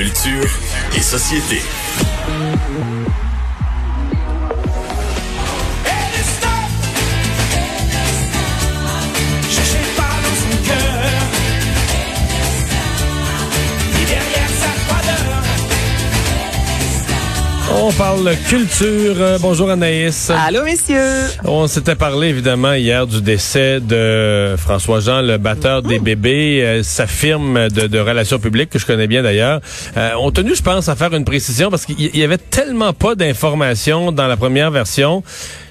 Culture et société. On parle culture. Euh, bonjour Anaïs. Allô, messieurs. On s'était parlé évidemment hier du décès de François Jean, le batteur des bébés, euh, sa firme de, de, relations publiques que je connais bien d'ailleurs. Euh, on tenu, je pense, à faire une précision parce qu'il y avait tellement pas d'informations dans la première version.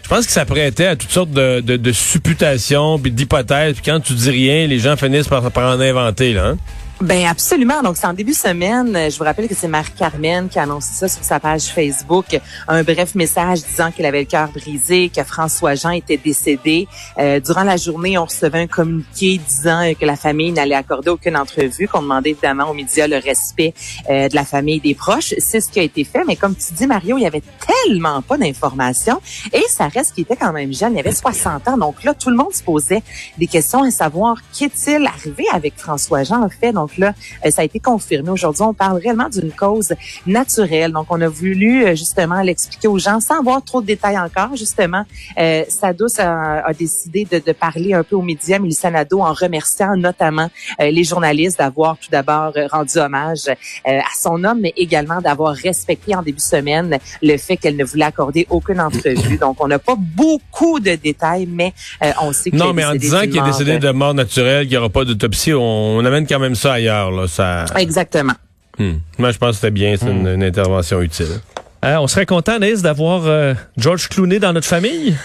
Je pense que ça prêtait à toutes sortes de, de, de supputations puis d'hypothèses. Puis quand tu dis rien, les gens finissent par, par en inventer là. Hein? Ben absolument. Donc c'est en début de semaine. Je vous rappelle que c'est Marie-Carmen qui a annoncé ça sur sa page Facebook. Un bref message disant qu'elle avait le cœur brisé, que François Jean était décédé. Euh, durant la journée, on recevait un communiqué disant que la famille n'allait accorder aucune entrevue, qu'on demandait évidemment aux médias le respect euh, de la famille et des proches. C'est ce qui a été fait. Mais comme tu dis, Mario, il y avait tellement pas d'informations et ça reste qu'il était quand même jeune. Il avait 60 ans. Donc là, tout le monde se posait des questions à savoir qu'est-il arrivé avec François Jean en fait. Donc là, euh, ça a été confirmé. Aujourd'hui, on parle réellement d'une cause naturelle. Donc, on a voulu euh, justement l'expliquer aux gens sans avoir trop de détails encore. Justement, euh, Sados a, a décidé de, de, parler un peu aux médias, Mélissa Nadeau, en remerciant notamment euh, les journalistes d'avoir tout d'abord rendu hommage à son homme, mais également d'avoir respecté en début de semaine le fait qu'elle ne voulait accorder aucune entrevue. Donc, on n'a pas beaucoup de détails, mais on sait que Non, mais en disant qu'il est décédé de mort naturelle, qu'il n'y aura pas d'autopsie, on, on amène quand même ça ailleurs. Là, ça... Exactement. Hmm. Moi, je pense que c'était bien, c'est une, une, intervention utile. Euh, on serait content, Naïs, d'avoir euh, George Clooney dans notre famille?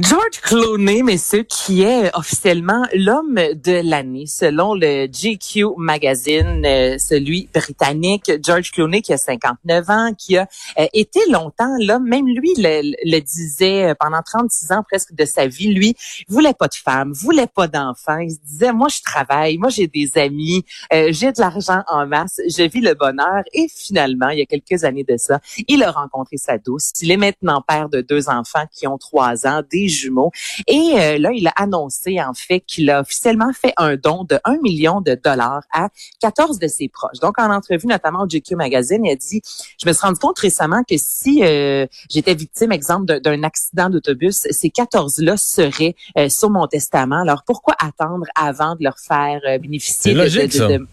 George Clooney, messieurs, qui est officiellement l'homme de l'année selon le GQ magazine, euh, celui britannique. George Clooney qui a 59 ans, qui a euh, été longtemps là, même lui le, disait pendant 36 ans presque de sa vie, lui voulait pas de femme, voulait pas d'enfants. Il se disait moi je travaille, moi j'ai des amis, euh, j'ai de l'argent en masse, je vis le bonheur. Et finalement, il y a quelques années de ça, il a rencontré sa douce. Il est maintenant père de deux enfants qui ont trois ans, jumeaux. Et euh, là, il a annoncé en fait qu'il a officiellement fait un don de 1 million de dollars à 14 de ses proches. Donc, en entrevue notamment au GQ Magazine, il a dit, je me suis rendu compte récemment que si euh, j'étais victime, exemple, d'un accident d'autobus, ces 14-là seraient euh, sur mon testament. Alors, pourquoi attendre avant de leur faire euh, bénéficier de, logique, de, de, de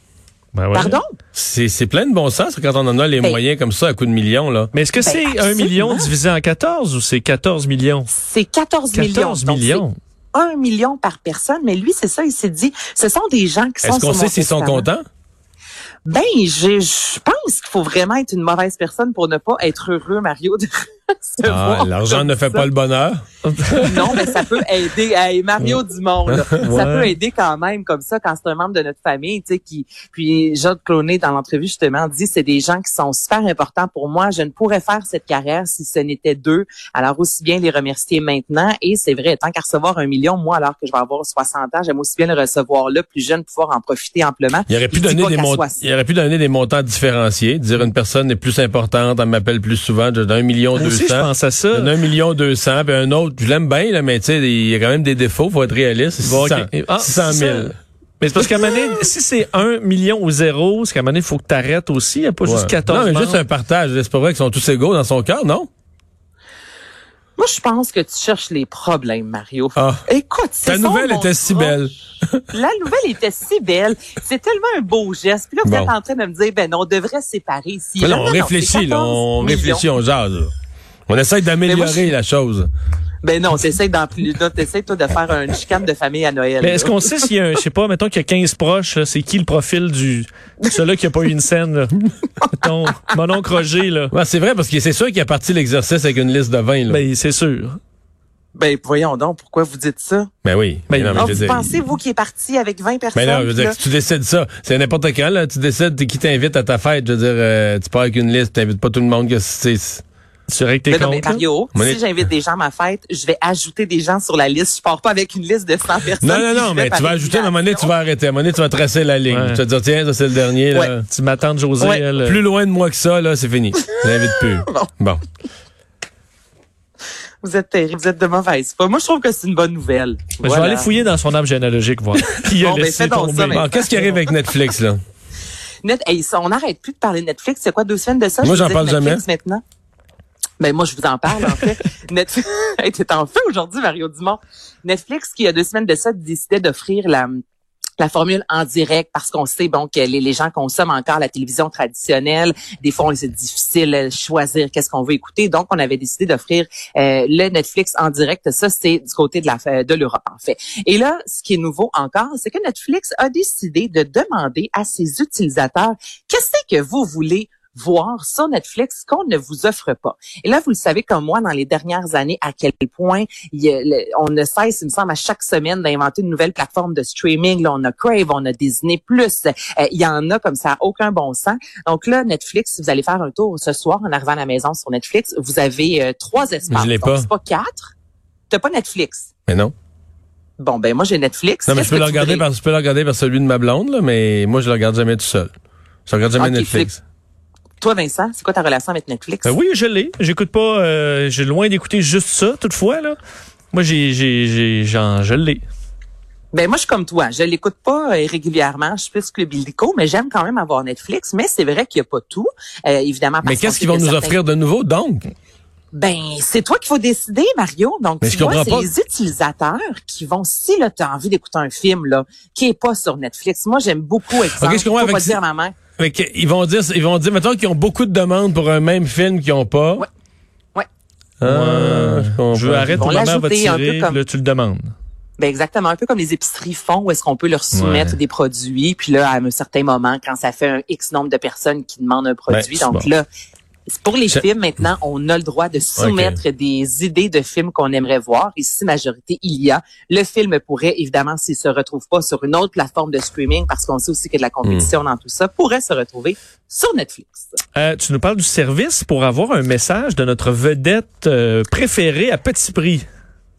ben ouais. Pardon? C'est plein de bon sens quand on en a les ben, moyens comme ça à coup de millions. Là. Mais est-ce que ben, c'est un million divisé en 14 ou c'est 14 millions? C'est 14, 14 millions. millions. Donc, un million par personne. Mais lui, c'est ça, il s'est dit, ce sont des gens qui sont Est-ce qu'on sait s'ils sont contents? Ben, je, je pense qu'il faut vraiment être une mauvaise personne pour ne pas être heureux, Mario. De ah, l'argent ne fait ça. pas le bonheur? non, mais ça peut aider. Hey, Mario Dumont, là, ouais. ça peut aider quand même comme ça quand c'est un membre de notre famille, tu sais, qui. Puis Jacques Clooney dans l'entrevue justement dit c'est des gens qui sont super importants pour moi. Je ne pourrais faire cette carrière si ce n'était d'eux. Alors aussi bien les remercier maintenant. Et c'est vrai, tant qu'à recevoir un million, moi alors que je vais avoir 60 ans, j'aime aussi bien le recevoir là, plus jeune, pouvoir en profiter amplement. Il aurait pu donner des montants. Il aurait pu donner des montants différenciés, dire une personne est plus importante, elle m'appelle plus souvent, d'un million deux je pense à ça. Un million deux cents, puis un autre, je l'aime bien, là, mais tu sais, il y a quand même des défauts, faut être réaliste. 600, ah, 600 000. Mais c'est parce qu'à un moment donné, si c'est un million ou zéro, c'est qu'à un moment donné, il faut que tu arrêtes aussi. Il n'y a pas ouais. juste 14 Non, mais membres. juste un partage. C'est pas vrai qu'ils sont tous égaux dans son cœur, non? Moi, je pense que tu cherches les problèmes, Mario. Ah. Écoute, c'est Ta nouvelle était si belle. La nouvelle était si belle. C'est tellement un beau geste. Puis là, vous bon. êtes en train de me dire, ben non, on devrait se séparer ici. Mais là, on réfléchit, là, on millions. réfléchit, on jase. Là. On essaie d'améliorer la chose. Ben non, t'essaies t'essaies toi de faire une chicane de famille à Noël. Mais est-ce qu'on sait s'il y a un, je sais pas, mettons qu'il y a 15 proches, c'est qui le profil du, celui qui a pas eu une scène, là? mettons, mon oncle Roger, là. Ouais, c'est vrai, parce que c'est sûr qu'il a parti l'exercice avec une liste de 20, là. Ben, c'est sûr. Ben, voyons donc, pourquoi vous dites ça? Ben oui. Ben, non, mais oh, je vous dire, pensez, vous, qui est parti avec 20 personnes? Ben non, je veux dire, si tu décides ça, c'est n'importe quand, là, tu décides qui t'invite à ta fête, je veux dire, euh, tu pars avec une liste, tu n'invites pas tout le monde que c'est... Tu règles tes non, mais Mario, là? si j'invite des gens à ma fête, je vais ajouter des gens sur la liste. Je pars pas avec une liste de 100 personnes. Non, non, non, mais tu vas ajouter, à un moment donné, tu vas arrêter. À un moment donné, tu vas tracer la ligne. Ouais. Tu vas dire, tiens, ça, c'est le dernier, là. Ouais. Tu m'attends de José, Ouais. elle. Plus loin de moi que ça, là, c'est fini. Je l'invite plus. Bon. Bon. Vous êtes terrible, vous êtes de mauvaise foi. Moi, je trouve que c'est une bonne nouvelle. Ben, Je vais aller fouiller dans son arbre généalogique, voir. Qui a Bon, ben, laissé fais donc tomber. ça, mais- Bon, qu'est-ce qui arrive avec Netflix, là? Net, hey, ça, on n'arrête plus de parler de Netflix. C'est quoi, deux semaines de ça? Moi, Je j'en parle Netflix jamais. Maintenant. Ben, moi, je vous en parle, en fait. Netflix, t'es en feu aujourd'hui, Mario Dumont. Netflix, qui, il y a deux semaines de ça, décidait d'offrir la, la formule en direct parce qu'on sait bon que les, les gens consomment encore la télévision traditionnelle. Des fois, c'est difficile de choisir qu'est-ce qu'on veut écouter. Donc, on avait décidé d'offrir euh, le Netflix en direct. Ça, c'est du côté de la de l'Europe en fait. Et là, ce qui est nouveau encore, c'est que Netflix a décidé de demander à ses utilisateurs qu'est-ce que vous voulez voir sur Netflix qu'on ne vous offre pas. Et là, vous le savez comme moi, dans les dernières années, à quel point il y a le- on ne cesse, il me semble, à chaque semaine d'inventer une nouvelle plateforme de streaming. Là, on a Crave, on a Disney+. Euh, il y en a comme ça, aucun bon sens. Donc là, Netflix, vous allez faire un tour ce soir en arrivant à la maison sur Netflix. Vous avez euh, trois espaces. je l'ai pas. C'est pas quatre. T'as pas Netflix. Mais non. Bon, ben moi, j'ai Netflix. Non, mais je peux le regarder voudrais? par, je peux le regarder par celui de ma blonde, là, mais moi, je le regarde jamais tout seul. Je regarde jamais Netflix. Toi, Vincent, c'est quoi ta relation avec Netflix? Euh, oui, je l'ai. J'écoute pas. euh, j'ai loin d'écouter juste ça. Toutefois, là, moi, j'ai, j'ai, j'ai, j'en, je l'ai. Ben moi je suis comme toi, je l'écoute pas euh, régulièrement, je suis plus club illico, mais j'aime quand même avoir Netflix, mais c'est vrai qu'il y a pas tout, euh, évidemment. parce Mais qu'est-ce qu'ils vont nous certains- offrir de nouveau, donc? Ben c'est toi qu'il faut décider, Mario. Donc Mais tu je vois, comprends c'est pas. les utilisateurs qui vont, si là t'as envie d'écouter un film là, qui est pas sur Netflix. Moi j'aime beaucoup exemple. Ok, je comprends faut pas avec- dire à ma mère. Fait que, ils vont dire, ils vont dire, mettons qu'ils ont beaucoup de demandes pour un même film qu'ils ont pas. Ouais. Ouais. Ah, je veux arrêter ton maman va l'ajouter un peu tirer, comme- là, tu le demandes. Ben exactement, un peu comme les épiceries font, où est-ce qu'on peut leur soumettre Ouais. des produits, puis là à un certain moment, quand ça fait un X nombre de personnes qui demandent un produit, Ben, donc c'est bon. là, pour les films maintenant, on a le droit de soumettre des idées de films qu'on aimerait voir. Et si majorité il y a, le film pourrait évidemment, s'il se retrouve pas sur une autre plateforme de streaming, parce qu'on sait aussi qu'il y a de la compétition Hmm. dans tout ça, pourrait se retrouver sur Netflix. Euh, tu nous parles du service pour avoir un message de notre vedette euh, préférée à petit prix.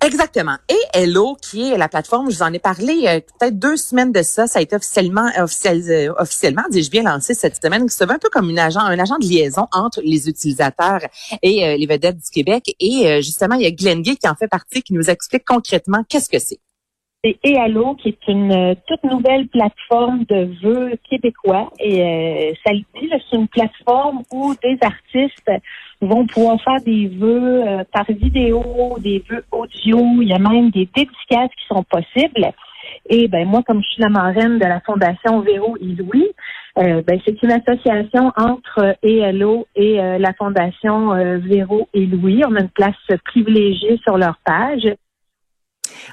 Exactement. Et Hello, qui est la plateforme, je vous en ai parlé euh, peut-être deux semaines de ça, ça a été officiellement, officiel- euh, officiellement, dis-je bien, lancé cette semaine, qui se veut un peu comme une agent, un agent de liaison entre les utilisateurs et euh, les vedettes du Québec. Et euh, justement, il y a Glenn Gay qui en fait partie, qui nous explique concrètement qu'est-ce que c'est. C'est EALO, qui est une euh, toute nouvelle plateforme de vœux québécois. Et euh, ça le dit, c'est une plateforme où des artistes vont pouvoir faire des vœux euh, par vidéo, des vœux audio. Il y a même des dédicaces qui sont possibles. Et ben moi, comme je suis la marraine de la Fondation Véro et Louis, euh, ben, c'est une association entre ELO et euh, la Fondation euh, Véro et Louis. On a une place privilégiée sur leur page.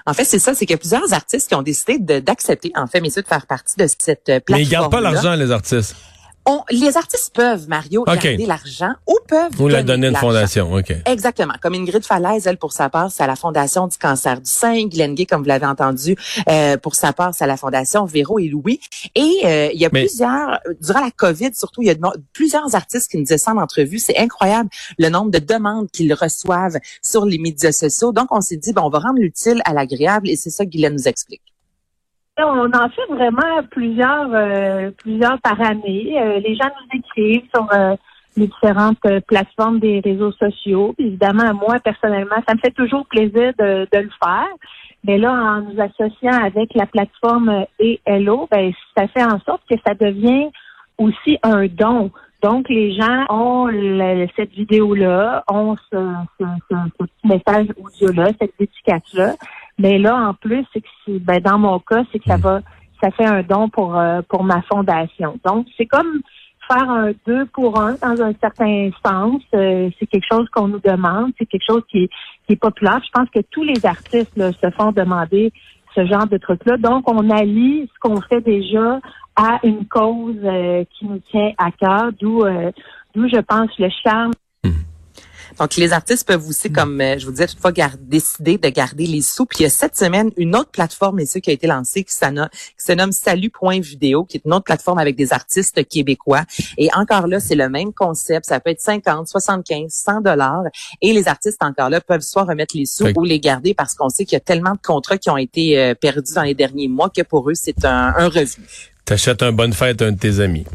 En fait, c'est ça, c'est qu'il y a plusieurs artistes qui ont décidé d'accepter, en fait, messieurs, de faire partie de cette euh, plateforme. Mais ils gardent pas l'argent, les artistes. On, les artistes peuvent, Mario, OK. garder l'argent ou peuvent Ou la donner donner à une fondation, OK. Exactement. Comme Ingrid Falaise, elle, pour sa part, c'est à la Fondation du cancer du sein. Glenn Gay, comme vous l'avez entendu, euh, pour sa part, c'est à la Fondation Véro et Louis. Et euh, il y a Mais- plusieurs, durant la COVID surtout, il y a de- plusieurs artistes qui nous disaient ça en entrevue. C'est incroyable le nombre de demandes qu'ils reçoivent sur les médias sociaux. Donc, on s'est dit, bon, on va rendre l'utile à l'agréable et c'est ça que Guylaine nous explique. On en fait vraiment plusieurs, euh, plusieurs par année. Euh, les gens nous écrivent sur euh, les différentes euh, plateformes des réseaux sociaux. Évidemment, moi, personnellement, ça me fait toujours plaisir de, le faire. Mais là, en nous associant avec la plateforme ELO, ben, ça fait en sorte que ça devient aussi un don. Donc, les gens ont cette vidéo-là, ont ce, ce, ce- message audio-là, cette dédicace-là. Mais là, en plus, c'est que c'est- ben, dans mon cas, c'est que ça va, ça fait un don pour euh, pour ma fondation. Donc, c'est comme faire un deux pour un dans un certain sens. Euh, c'est quelque chose qu'on nous demande. C'est quelque chose qui est, qui est populaire. Je pense que tous les artistes là, se font demander ce genre de truc-là. Donc, on allie ce qu'on fait déjà à une cause euh, qui nous tient à cœur, d'où euh, d'où je pense le charme Donc, les artistes peuvent aussi, comme euh, je vous disais toutefois, gar- décider de garder les sous. Puis il y a cette semaine une autre plateforme, et qui a été lancée, qui, qui se nomme Salut.vidéo, qui est une autre plateforme avec des artistes québécois. Et encore là, c'est le même concept. Ça peut être 50, 75, 100 dollars. Et les artistes, encore là, peuvent soit remettre les sous ou les garder parce qu'on sait qu'il y a tellement de contrats qui ont été euh, perdus dans les derniers mois que pour eux, c'est un, un revenu. T'achètes un bonne fête à un de tes amis.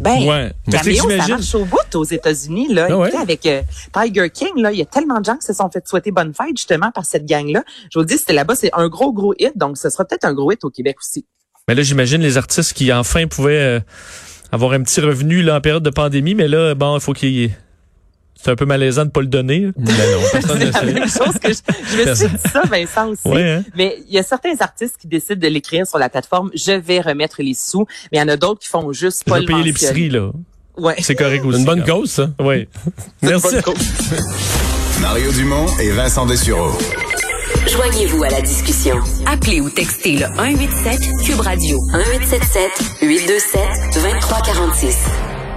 Ben, Ouais. Caméo, ça marche au bout aux États-Unis. Là. Ah ouais? Avec euh, Tiger King, là, il y a tellement de gens qui se sont fait souhaiter bonne fête justement par cette gang-là. Je vous dis, c'était là-bas, c'est un gros, gros hit, donc ce sera peut-être un gros hit au Québec aussi. Mais là, j'imagine les artistes qui enfin pouvaient euh, avoir un petit revenu là, en période de pandémie, mais là, bon, il faut qu'il y ait... C'est un peu malaisant de pas le donner. Ben non, personne ne C'est la sait. même chose que je, je me suis dit ça, Vincent aussi. Ouais, hein? Mais il y a certains artistes qui décident de l'écrire sur la plateforme. Je vais remettre les sous, mais il y en a d'autres qui font juste Je pas vais le payer mentionner. l'épicerie, là. Ouais. C'est correct C'est aussi. une bonne cause, ça. Oui. C'est une Merci. bonne cause. Mario Dumont et Vincent Dessureau. Joignez-vous à la discussion. Appelez ou textez le 187 Cube Radio 1877 827 2346.